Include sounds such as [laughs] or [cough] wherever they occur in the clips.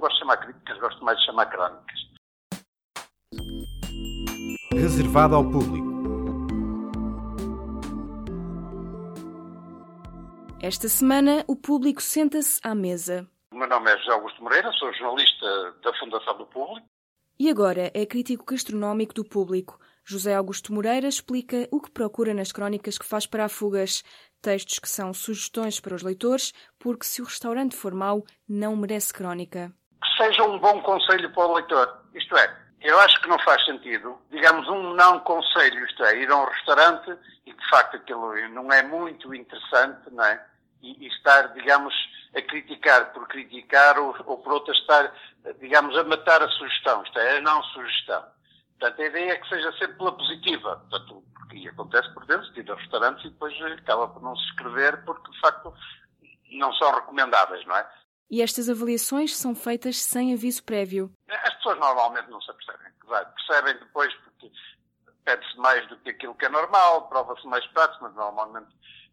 gosto de chamar críticas, gosto mais de chamar crónicas. Reservado ao público. Esta semana, o público senta-se à mesa. O meu nome é José Augusto Moreira, sou jornalista da Fundação do Público. E agora é crítico gastronómico do público. José Augusto Moreira explica o que procura nas crónicas que faz para a Fugas. Textos que são sugestões para os leitores, porque se o restaurante for mau, não merece crónica. Que seja um bom conselho para o leitor. Isto é, eu acho que não faz sentido, digamos, um não conselho, isto é, ir a um restaurante e de facto aquilo não é muito interessante, não é? E, e estar, digamos, a criticar por criticar ou, ou por outra estar, digamos, a matar a sugestão, isto é, a não sugestão. Portanto, a ideia é que seja sempre pela positiva. Portanto, porque acontece por dentro, de ir a restaurantes e depois acaba por não se escrever porque, de facto, não são recomendáveis, não é? E estas avaliações são feitas sem aviso prévio. As pessoas normalmente não se apercebem. Percebem depois porque pede-se mais do que aquilo que é normal, prova-se mais pratos, mas normalmente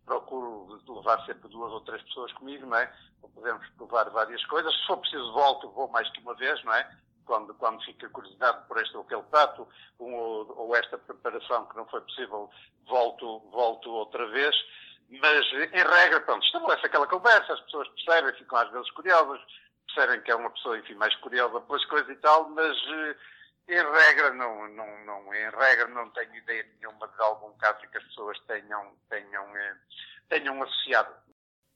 procuro levar sempre duas ou três pessoas comigo, não é? Podemos provar várias coisas. Se for preciso, volto, vou mais que uma vez, não é? Quando, quando fica curiosidade por este ou aquele prato, um ou, ou esta preparação que não foi possível, volto, volto outra vez. Mas, em regra, pronto, estabelece aquela conversa, as pessoas percebem, ficam às vezes curiosas, percebem que é uma pessoa, enfim, mais curiosa pelas coisas e tal, mas em regra, não, não, não, em regra não tenho ideia nenhuma de algum caso que as pessoas tenham, tenham, eh, tenham associado.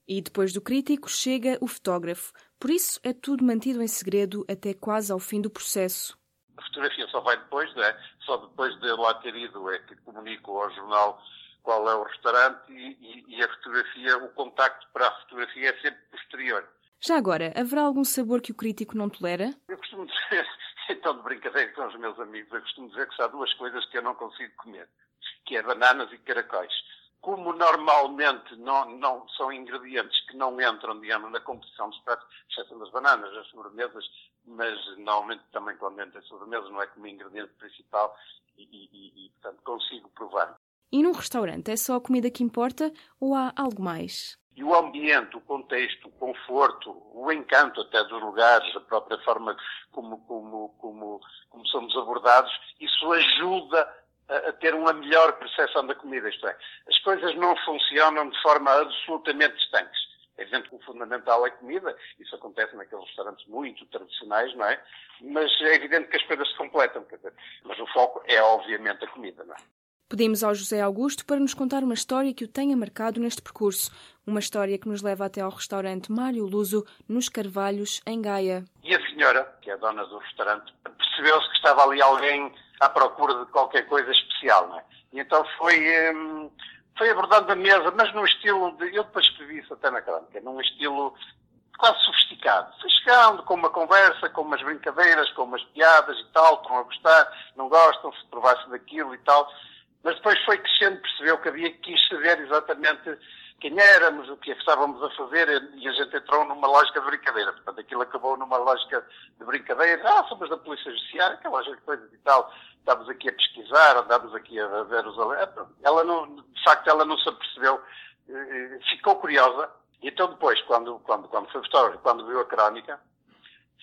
E depois do crítico chega o fotógrafo. Por isso é tudo mantido em segredo até quase ao fim do processo. A fotografia só vai depois, não é? Só depois de lá ter ido é que comunico ao jornal qual é o restaurante e, e, e a fotografia, o contacto para a fotografia é sempre posterior. Já agora, haverá algum sabor que o crítico não tolera? Eu costumo [laughs] dizer, então de brincadeira com os meus amigos, eu costumo dizer que há duas coisas que eu não consigo comer, que é bananas e caracóis. Como normalmente não, não são ingredientes que não entram, digamos, na composição dos pratos, exceto das bananas, as sobremesas, mas normalmente também quando entra em sobremesas não é como ingrediente principal e, e, e, portanto, consigo provar. E num restaurante é só a comida que importa ou há algo mais? E o ambiente, o contexto, o conforto, o encanto até dos lugares, a própria forma como, como, como, como somos abordados, isso ajuda a, a, ter uma melhor percepção da comida. Isto é, as coisas não funcionam de forma absolutamente distantes. É evidente que o fundamental é a comida, isso acontece naqueles restaurantes muito tradicionais, não é? Mas é evidente que as coisas se completam, dizer, mas o foco é obviamente a comida, não é? Pedimos ao José Augusto para nos contar uma história que o tenha marcado neste percurso. Uma história que nos leva até ao restaurante Mário Luso, nos Carvalhos, em Gaia. E a senhora, que é a dona do restaurante, percebeu-se que estava ali alguém à procura de qualquer coisa especial, não é? E então foi, hum, foi abordando a mesa, mas num estilo de. Eu depois escrevi isso até na crónica, num estilo quase sofisticado. Foi chegando com uma conversa, com umas brincadeiras, com umas piadas e tal, estão a gostar, não gostam, se provasse daquilo e tal. Mas depois foi crescendo, percebeu que havia que saber exatamente quem éramos, o que estávamos a fazer, e a gente entrou numa lógica de brincadeira. Portanto, aquilo acabou numa lógica de brincadeira. Ah, somos da Polícia Judiciária, aquelas coisas e tal. Estamos aqui a pesquisar, andamos aqui a ver os alertas. Ela não, de facto, ela não se apercebeu, eh, ficou curiosa. E então depois, quando, quando, quando foi fotógrafo, quando viu a crónica,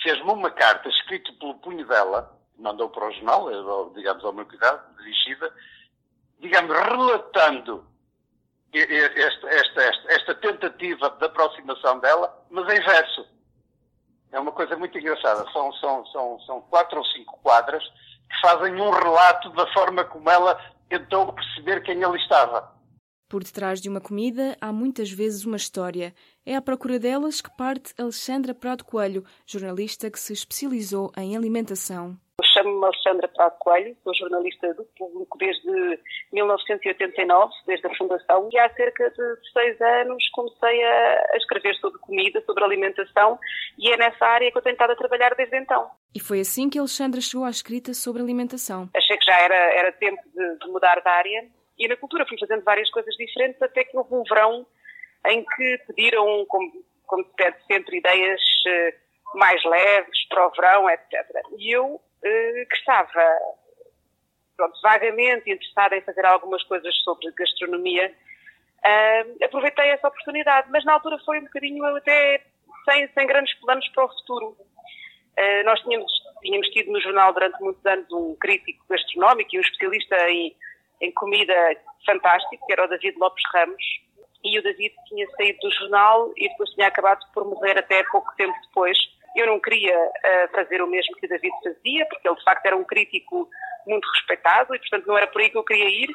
fez-me uma carta escrita pelo punho dela, mandou para o jornal, eh, digamos ao meu cuidado, dirigida, digamos, relatando esta, esta, esta, esta, tentativa de aproximação dela, mas em verso. É uma coisa muito engraçada. São, são, são, são quatro ou cinco quadras que fazem um relato da forma como ela tentou perceber quem ali estava. Por detrás de uma comida há muitas vezes uma história. É à procura delas que parte Alexandra Prado Coelho, jornalista que se especializou em alimentação. Chamo-me Alexandra Prado Coelho, sou jornalista do Público desde 1989, desde a fundação, e há cerca de seis anos comecei a, escrever sobre comida, sobre alimentação, e é nessa área que eu tenho estado a trabalhar desde então. E foi assim que Alexandra chegou à escrita sobre alimentação. Achei que já era, era tempo de, de mudar de área, e na cultura fui fazendo várias coisas diferentes, até que houve um verão em que pediram, como, como se pede sempre, ideias eh, mais leves para o verão, etc. E eu que estava pronto, vagamente interessada em fazer algumas coisas sobre gastronomia, uh, aproveitei essa oportunidade, mas na altura foi um bocadinho até sem, sem grandes planos para o futuro. Uh, nós tínhamos, tínhamos tido no jornal durante muitos anos um crítico gastronómico e um especialista em, em comida fantástico, que era o David Lopes Ramos, e o David tinha saído do jornal e depois tinha acabado por morrer até pouco tempo depois. Eu não queria uh, fazer o mesmo que o David fazia, porque ele de facto era um crítico muito respeitado e, portanto, não era por aí que eu queria ir,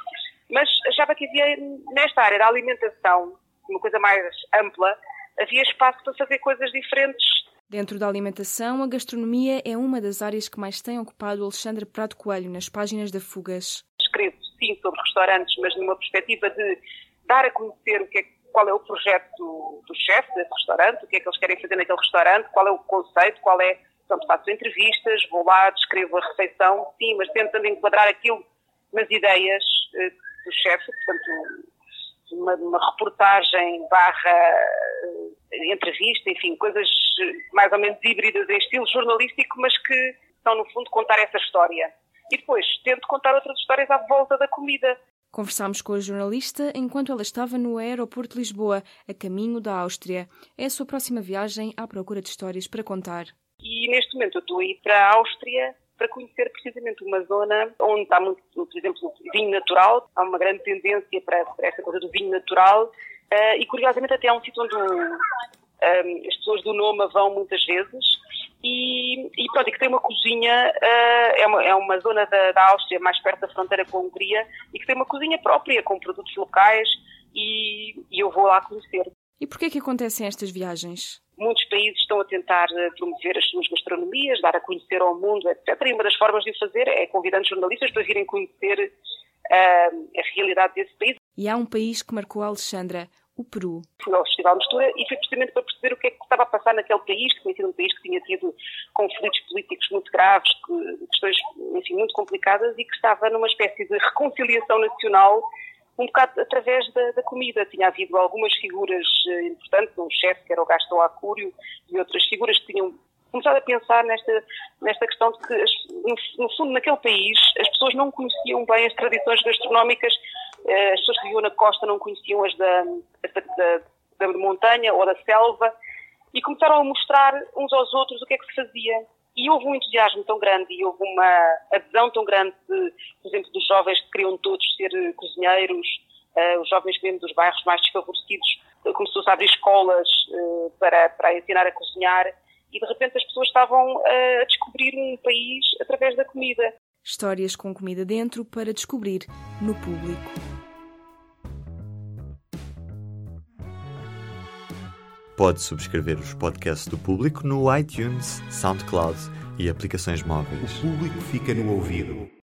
mas achava que havia nesta área da alimentação, uma coisa mais ampla, havia espaço para fazer coisas diferentes. Dentro da alimentação, a gastronomia é uma das áreas que mais tem ocupado o Alexandre Prato Coelho nas páginas da Fugas. Escrevo, sim, sobre restaurantes, mas numa perspectiva de dar a conhecer o que é, qual é o projeto do, do chefe desse restaurante, o que é que eles querem fazer naquele restaurante, qual é o conceito, qual é. Portanto, faço entrevistas, vou lá, descrevo a refeição, sim, mas tentando enquadrar aquilo nas ideias eh, do chefe, portanto, uma, uma, reportagem barra uh, entrevista, enfim, coisas mais ou menos híbridas em estilo jornalístico, mas que são, no fundo, contar essa história. E depois tento contar outras histórias à volta da comida. Conversámos com a jornalista enquanto ela estava no aeroporto de Lisboa, a caminho da Áustria. É a sua próxima viagem à procura de histórias para contar. E neste momento eu estou a ir para a Áustria para conhecer precisamente uma zona onde está muito, por exemplo, vinho natural. Há uma grande tendência para, para essa coisa do vinho natural uh, e, curiosamente, até há um sítio onde um, um, as pessoas do Noma vão muitas vezes e, e pronto, e que tem uma cozinha, uh, é, uma, é uma zona da, da Áustria mais perto da fronteira com a Hungria e que tem uma cozinha própria com produtos locais e, e eu vou lá conhecer. E porquê é que acontecem estas viagens? Muitos países estão a tentar eh, promover as suas gastronomias, dar a conhecer ao mundo, etc. E uma das formas de o fazer é convidando jornalistas para virem conhecer uh, a realidade desse país. E há um país que marcou a Alexandra, o Peru. Fui ao Festival Mistura e foi precisamente para perceber o que é que estava a passar naquele país, que tinha sido um país que tinha tido conflitos políticos muito graves, questões enfim, muito complicadas e que estava numa espécie de reconciliação nacional um bocado através da, da, comida. Tinha havido algumas figuras uh, importantes, um chefe que era o Gastão Acúrio e outras figuras que tinham começado a pensar nesta, nesta questão de que, no, fundo, naquele país, as pessoas não conheciam bem as tradições gastronómicas, as pessoas que viviam na costa não conheciam as da, da, da, da montanha ou da selva, e começaram a mostrar uns aos outros o que é que se fazia e houve um entusiasmo tão grande e houve uma adesão tão grande, de, por exemplo, dos jovens que queriam todos ser eh, cozinheiros, uh, os jovens mesmo dos bairros mais desfavorecidos, começou-se a abrir escolas uh, para, para ensinar a cozinhar e de repente as pessoas estavam uh, a descobrir um país através da comida. Histórias com comida dentro para descobrir no público. Pode subscrever os podcasts do público no iTunes, SoundCloud e aplicações móveis. O público fica no ouvido.